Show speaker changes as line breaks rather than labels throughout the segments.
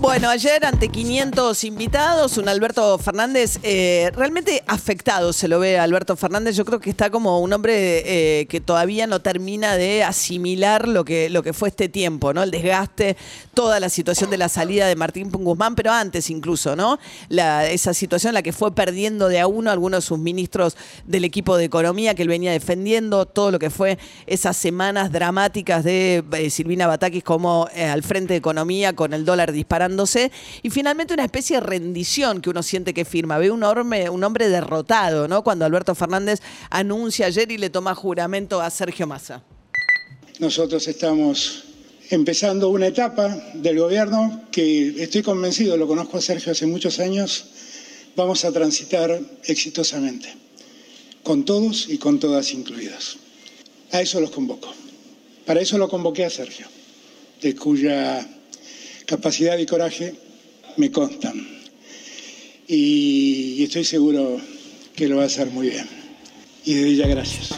Bueno, ayer ante 500 invitados, un Alberto Fernández eh, realmente afectado se lo ve a Alberto Fernández. Yo creo que está como un hombre eh, que todavía no termina de asimilar lo que, lo que fue este tiempo, ¿no? El desgaste, toda la situación de la salida de Martín Guzmán, pero antes incluso, ¿no? Esa situación en la que fue perdiendo de a uno algunos de sus ministros del equipo de economía que él venía defendiendo, todo lo que fue esas semanas dramáticas de eh, Silvina Batakis como al frente de economía con el dólar y finalmente una especie de rendición que uno siente que firma. Ve un hombre, un hombre derrotado, ¿no? Cuando Alberto Fernández anuncia ayer y le toma juramento a Sergio Massa.
Nosotros estamos empezando una etapa del gobierno que estoy convencido, lo conozco a Sergio hace muchos años, vamos a transitar exitosamente, con todos y con todas incluidas. A eso los convoco. Para eso lo convoqué a Sergio, de cuya capacidad y coraje me constan. Y, estoy seguro que lo va a hacer muy bien. Y de ella gracias.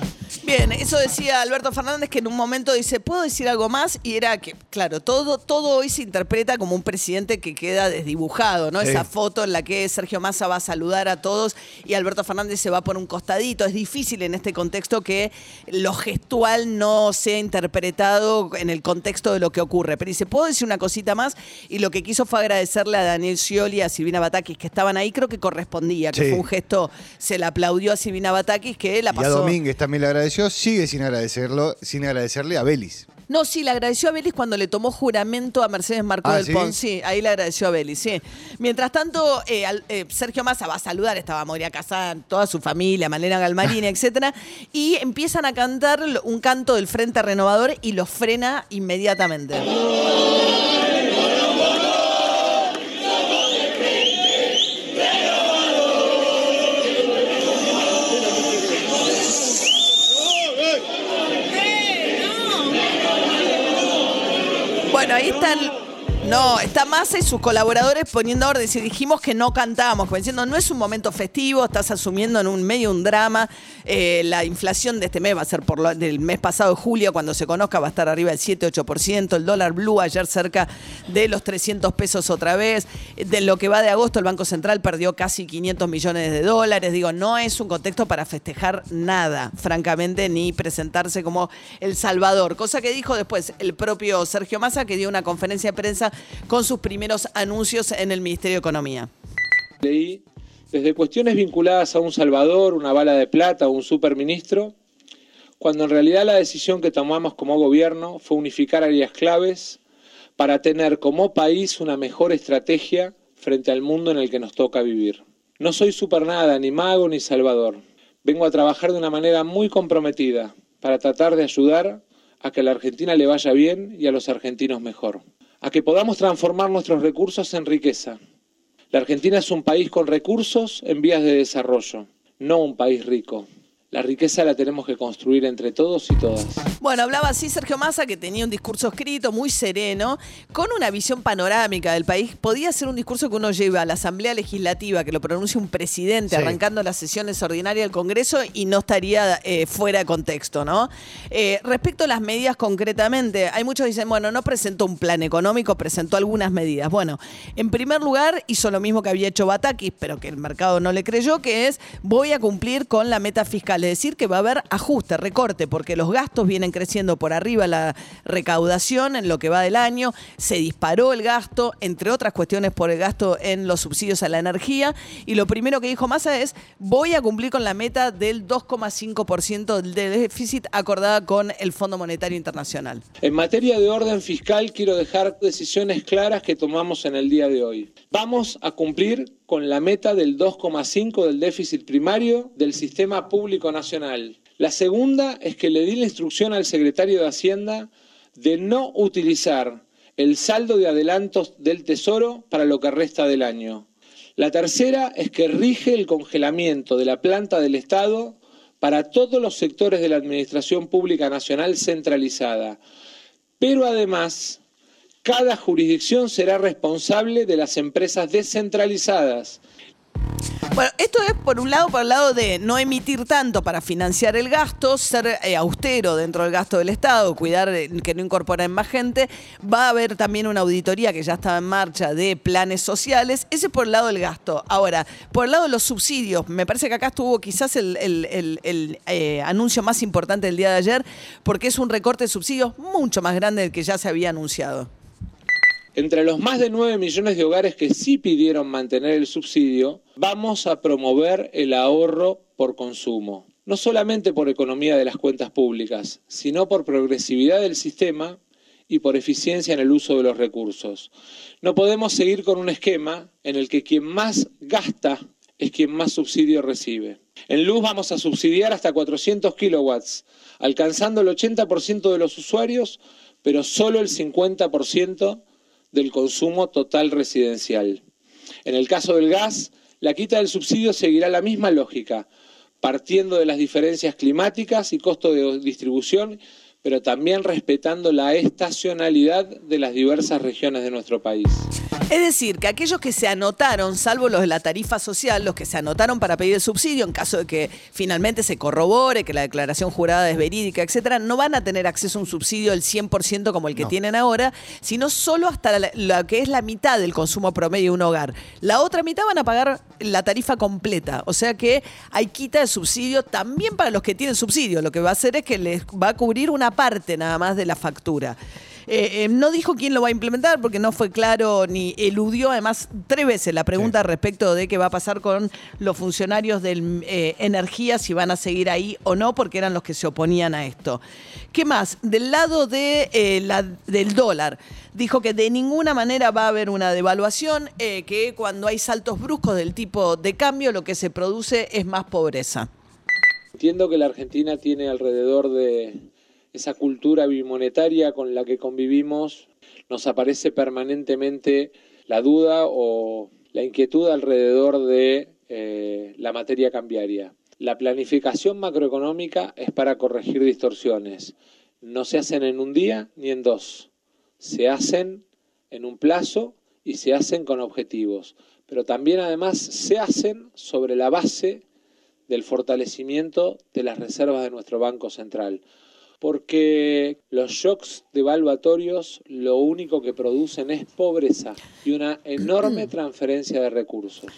Bien, eso decía Alberto Fernández que en un momento dice, ¿puedo decir algo más? Y era que, claro, todo, todo hoy se interpreta como un presidente que queda desdibujado, ¿no? Esa foto en la que Sergio Massa va a saludar a todos y Alberto Fernández se va por un costadito. Es difícil en este contexto que lo gestual no sea interpretado en el contexto de lo que ocurre. Pero dice, ¿puedo decir una cosita más? Y lo que quiso fue agradecerle a Daniel Scioli y a Silvina Batakis que estaban ahí, creo que correspondía, que fue un gesto, se le aplaudió a Silvina Batakis que la pasó.
Y a Domínguez también le agradeció sigue sin agradecerlo, sin agradecerle a Belis.
No, sí, le agradeció a Belis cuando le tomó juramento a Mercedes Marco ah, del Pon. Sí, ahí le agradeció a Belis, sí. Mientras tanto, eh, eh, Sergio Massa va a saludar, estaba Moria Casán, toda su familia, Malena Galmarini, etcétera, y empiezan a cantar un canto del Frente Renovador y lo frena inmediatamente. Bueno, ahí están no, está Massa y sus colaboradores poniendo orden. Si dijimos que no cantábamos, diciendo no es un momento festivo, estás asumiendo en un medio un drama. Eh, la inflación de este mes va a ser por lo, del mes pasado, julio, cuando se conozca, va a estar arriba del 7-8%. El dólar blue ayer cerca de los 300 pesos otra vez. De lo que va de agosto, el Banco Central perdió casi 500 millones de dólares. Digo, no es un contexto para festejar nada, francamente, ni presentarse como El Salvador. Cosa que dijo después el propio Sergio Massa, que dio una conferencia de prensa con sus primeros anuncios en el Ministerio de Economía.
Leí desde cuestiones vinculadas a un Salvador, una bala de plata o un superministro, cuando en realidad la decisión que tomamos como gobierno fue unificar áreas claves para tener como país una mejor estrategia frente al mundo en el que nos toca vivir. No soy super nada, ni mago ni salvador. Vengo a trabajar de una manera muy comprometida para tratar de ayudar a que a la Argentina le vaya bien y a los argentinos mejor a que podamos transformar nuestros recursos en riqueza. La Argentina es un país con recursos en vías de desarrollo, no un país rico. La riqueza la tenemos que construir entre todos y todas.
Bueno, hablaba así Sergio Massa, que tenía un discurso escrito muy sereno, con una visión panorámica del país. Podía ser un discurso que uno lleva a la Asamblea Legislativa, que lo pronuncie un presidente arrancando las sesiones ordinarias del Congreso y no estaría eh, fuera de contexto, ¿no? Eh, respecto a las medidas concretamente, hay muchos que dicen, bueno, no presentó un plan económico, presentó algunas medidas. Bueno, en primer lugar, hizo lo mismo que había hecho Batakis, pero que el mercado no le creyó, que es voy a cumplir con la meta fiscal es decir que va a haber ajuste, recorte, porque los gastos vienen creciendo por arriba la recaudación en lo que va del año, se disparó el gasto, entre otras cuestiones por el gasto en los subsidios a la energía, y lo primero que dijo Massa es, voy a cumplir con la meta del 2,5% de déficit acordada con el Fondo Monetario Internacional.
En materia de orden fiscal, quiero dejar decisiones claras que tomamos en el día de hoy. Vamos a cumplir con la meta del 2,5 del déficit primario del sistema público nacional. La segunda es que le di la instrucción al secretario de Hacienda de no utilizar el saldo de adelantos del Tesoro para lo que resta del año. La tercera es que rige el congelamiento de la planta del Estado para todos los sectores de la Administración Pública Nacional centralizada. Pero además, cada jurisdicción será responsable de las empresas descentralizadas
bueno, esto es por un lado, por el lado de no emitir tanto para financiar el gasto, ser eh, austero dentro del gasto del Estado, cuidar que no incorporen más gente. Va a haber también una auditoría que ya estaba en marcha de planes sociales. Ese es por el lado del gasto. Ahora, por el lado de los subsidios, me parece que acá estuvo quizás el, eh, anuncio más importante del día de ayer, porque es un recorte de subsidios mucho más grande del que ya se había anunciado.
Entre los más de 9 millones de hogares que sí pidieron mantener el subsidio, vamos a promover el ahorro por consumo, no solamente por economía de las cuentas públicas, sino por progresividad del sistema y por eficiencia en el uso de los recursos. No podemos seguir con un esquema en el que quien más gasta es quien más subsidio recibe. En luz vamos a subsidiar hasta 400 kilowatts, alcanzando el 80% de los usuarios, pero solo el 50% del consumo total residencial. En el caso del gas, la quita del subsidio seguirá la misma lógica, partiendo de las diferencias climáticas y costo de distribución, pero también respetando la estacionalidad de las diversas regiones de nuestro país.
Es decir, que aquellos que se anotaron, salvo los de la tarifa social, los que se anotaron para pedir el subsidio en caso de que finalmente se corrobore que la declaración jurada es verídica, etcétera, no van a tener acceso a un subsidio del 100% como el que tienen ahora, sino solo hasta lo que es la mitad del consumo promedio de un hogar. La otra mitad van a pagar la tarifa completa, o sea que hay quita de subsidio también para los que tienen subsidio. Lo que va a hacer es que les va a cubrir una parte nada más de la factura. Eh, eh, no dijo quién lo va a implementar porque no fue claro ni eludió además tres veces la pregunta respecto de qué va a pasar con los funcionarios de eh, energía, si van a seguir ahí o no, porque eran los que se oponían a esto. ¿Qué más? Del lado de, la, del dólar, dijo que de ninguna manera va a haber una devaluación, que cuando hay saltos bruscos del tipo de cambio, lo que se produce es más pobreza.
Entiendo que la Argentina tiene alrededor de esa cultura bimonetaria con la que convivimos, nos aparece permanentemente la duda o la inquietud alrededor de eh, la materia cambiaria. La planificación macroeconómica es para corregir distorsiones. No se hacen en un día ni en dos. Se hacen en un plazo y se hacen con objetivos. Pero también además se hacen sobre la base del fortalecimiento de las reservas de nuestro Banco Central porque los shocks devaluatorios lo único que producen es pobreza y una enorme transferencia de recursos.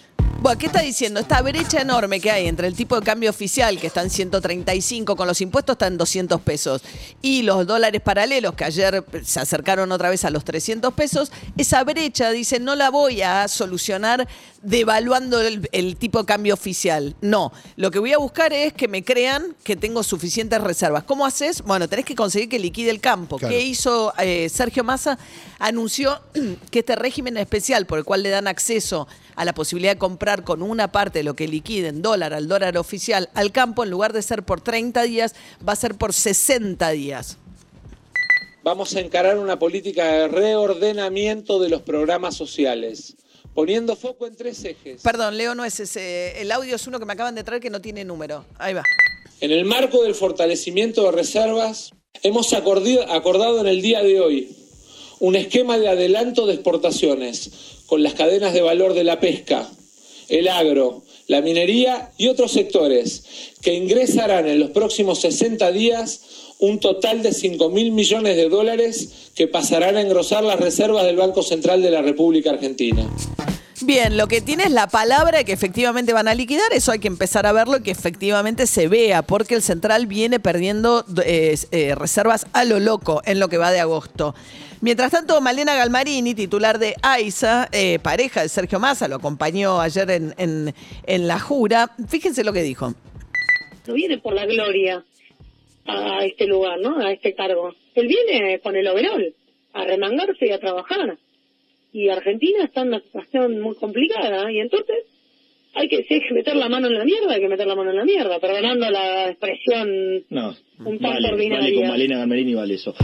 Bueno, ¿qué está diciendo? Esta brecha enorme que hay entre el tipo de cambio oficial, que está en 135, con los impuestos está en 200 pesos, y los dólares paralelos, que ayer se acercaron otra vez a los 300 pesos, esa brecha, dice, no la voy a solucionar devaluando el, tipo de cambio oficial. No, lo que voy a buscar es que me crean que tengo suficientes reservas. ¿Cómo haces? Bueno, tenés que conseguir que liquide el campo. ¿Qué hizo eh, Sergio Massa? Anunció que este régimen especial por el cual le dan acceso a la posibilidad de comprar con una parte de lo que liquiden dólar al dólar oficial al campo, en lugar de ser por 30 días, va a ser por 60 días.
Vamos a encarar una política de reordenamiento de los programas sociales, poniendo foco en tres ejes.
Perdón, Leo, no es ese. El audio es uno que me acaban de traer que no tiene número. Ahí va.
En el marco del fortalecimiento de reservas, hemos acordado en el día de hoy un esquema de adelanto de exportaciones con las cadenas de valor de la pesca, el agro, la minería y otros sectores, que ingresarán en los próximos 60 días un total de 5 mil millones de dólares que pasarán a engrosar las reservas del Banco Central de la República Argentina.
Bien, lo que tiene es la palabra que efectivamente van a liquidar, eso hay que empezar a verlo y que efectivamente se vea, porque el central viene perdiendo eh, eh, reservas a lo loco en lo que va de agosto. Mientras tanto, Malena Galmarini, titular de AISA, eh, pareja de Sergio Massa, lo acompañó ayer en, la jura. Fíjense lo que dijo.
No viene por la gloria a este lugar, ¿no? A este cargo. Él viene con el overall, a remangarse y a trabajar. Y Argentina está en una situación muy complicada, y entonces hay que, si hay que meter la mano en la mierda, hay que meter la mano en la mierda, perdonando la expresión
no, un tanto ordinaria. Vale con Malena Galmarini vale eso.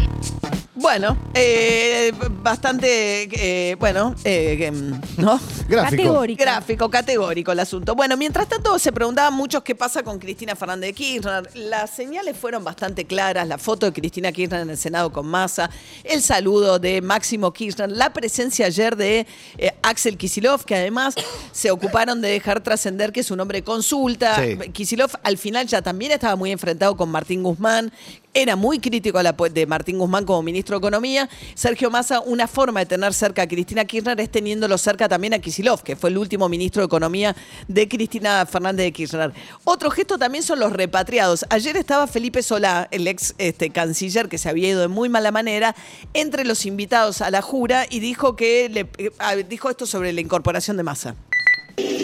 Bueno, eh, bastante, eh, bueno, eh, em, ¿no?
Gráfico.
Categórico.
Gráfico, categórico el asunto. Bueno, mientras tanto se preguntaban muchos qué pasa con Cristina Fernández de Kirchner. Las señales fueron bastante claras, la foto de Cristina Kirchner en el Senado con masa, el saludo de Máximo Kirchner, la presencia ayer de eh, Axel Kisilov, que además se ocuparon de dejar trascender que es un hombre de consulta.
Sí.
Kisilov al final ya también estaba muy enfrentado con Martín Guzmán. Era muy crítico de Martín Guzmán como ministro de Economía. Sergio Massa, una forma de tener cerca a Cristina Kirchner es teniéndolo cerca también a Kisilov, que fue el último ministro de Economía de Cristina Fernández de Kirchner. Otro gesto también son los repatriados. Ayer estaba Felipe Solá, el ex este, canciller que se había ido de muy mala manera, entre los invitados a la jura y dijo que eh, dijo esto sobre la incorporación de Massa.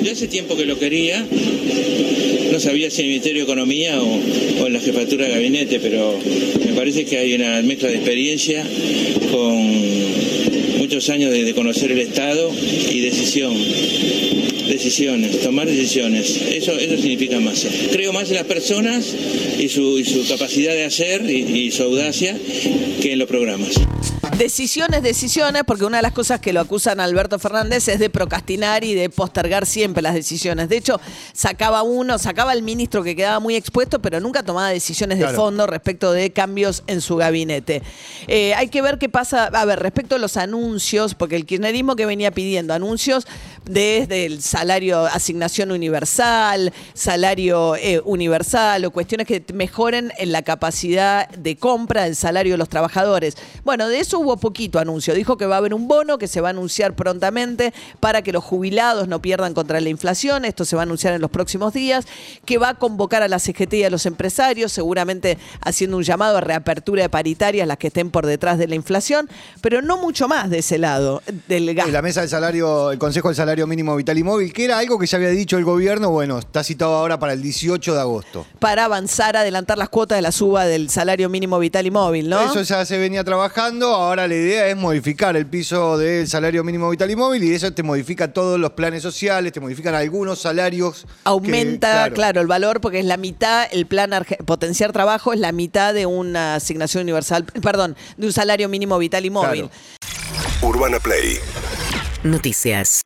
Yo hace tiempo que lo quería, no sabía si en el Ministerio de Economía o, en la jefatura de gabinete, pero me parece que hay una mezcla de experiencia con muchos años de, conocer el Estado y decisión. Decisiones, tomar decisiones. Eso, eso significa más. Creo más en las personas y su, y su capacidad de hacer y su audacia que en los programas.
Decisiones, decisiones, porque una de las cosas que lo acusan a Alberto Fernández es de procrastinar y de postergar siempre las decisiones. De hecho, sacaba uno, sacaba al ministro que quedaba muy expuesto, pero nunca tomaba decisiones de
Claro.
fondo respecto de cambios en su gabinete. Eh, hay que ver qué pasa, a ver, respecto a los anuncios, porque el kirchnerismo que venía pidiendo anuncios desde el salario, asignación universal, salario eh, universal o cuestiones que mejoren en la capacidad de compra del salario de los trabajadores. Bueno, de eso hubo poquito anuncio. Dijo que va a haber un bono que se va a anunciar prontamente para que los jubilados no pierdan contra la inflación. Esto se va a anunciar en los próximos días. Que va a convocar a la CGT y a los empresarios, seguramente haciendo un llamado a reapertura de paritarias, las que estén por detrás de la inflación, pero no mucho más de ese lado, del
En
gasto.
la mesa del salario, el Consejo del Salario Mínimo Vital y Móvil, que era algo que ya había dicho el gobierno, bueno, está citado ahora para el 18 de agosto.
para avanzar, adelantar las cuotas de la suba del salario mínimo vital y móvil, ¿no?
Eso ya se venía trabajando, ahora la idea es modificar el piso del salario mínimo vital y móvil y eso te modifica todos los planes sociales, te modifican algunos salarios. que,
Aumenta, claro. el valor porque es la mitad, el plan Arge- potenciar trabajo es la mitad de una asignación universal, perdón, de un salario mínimo vital y móvil.
Claro.
Urbana Play
Noticias.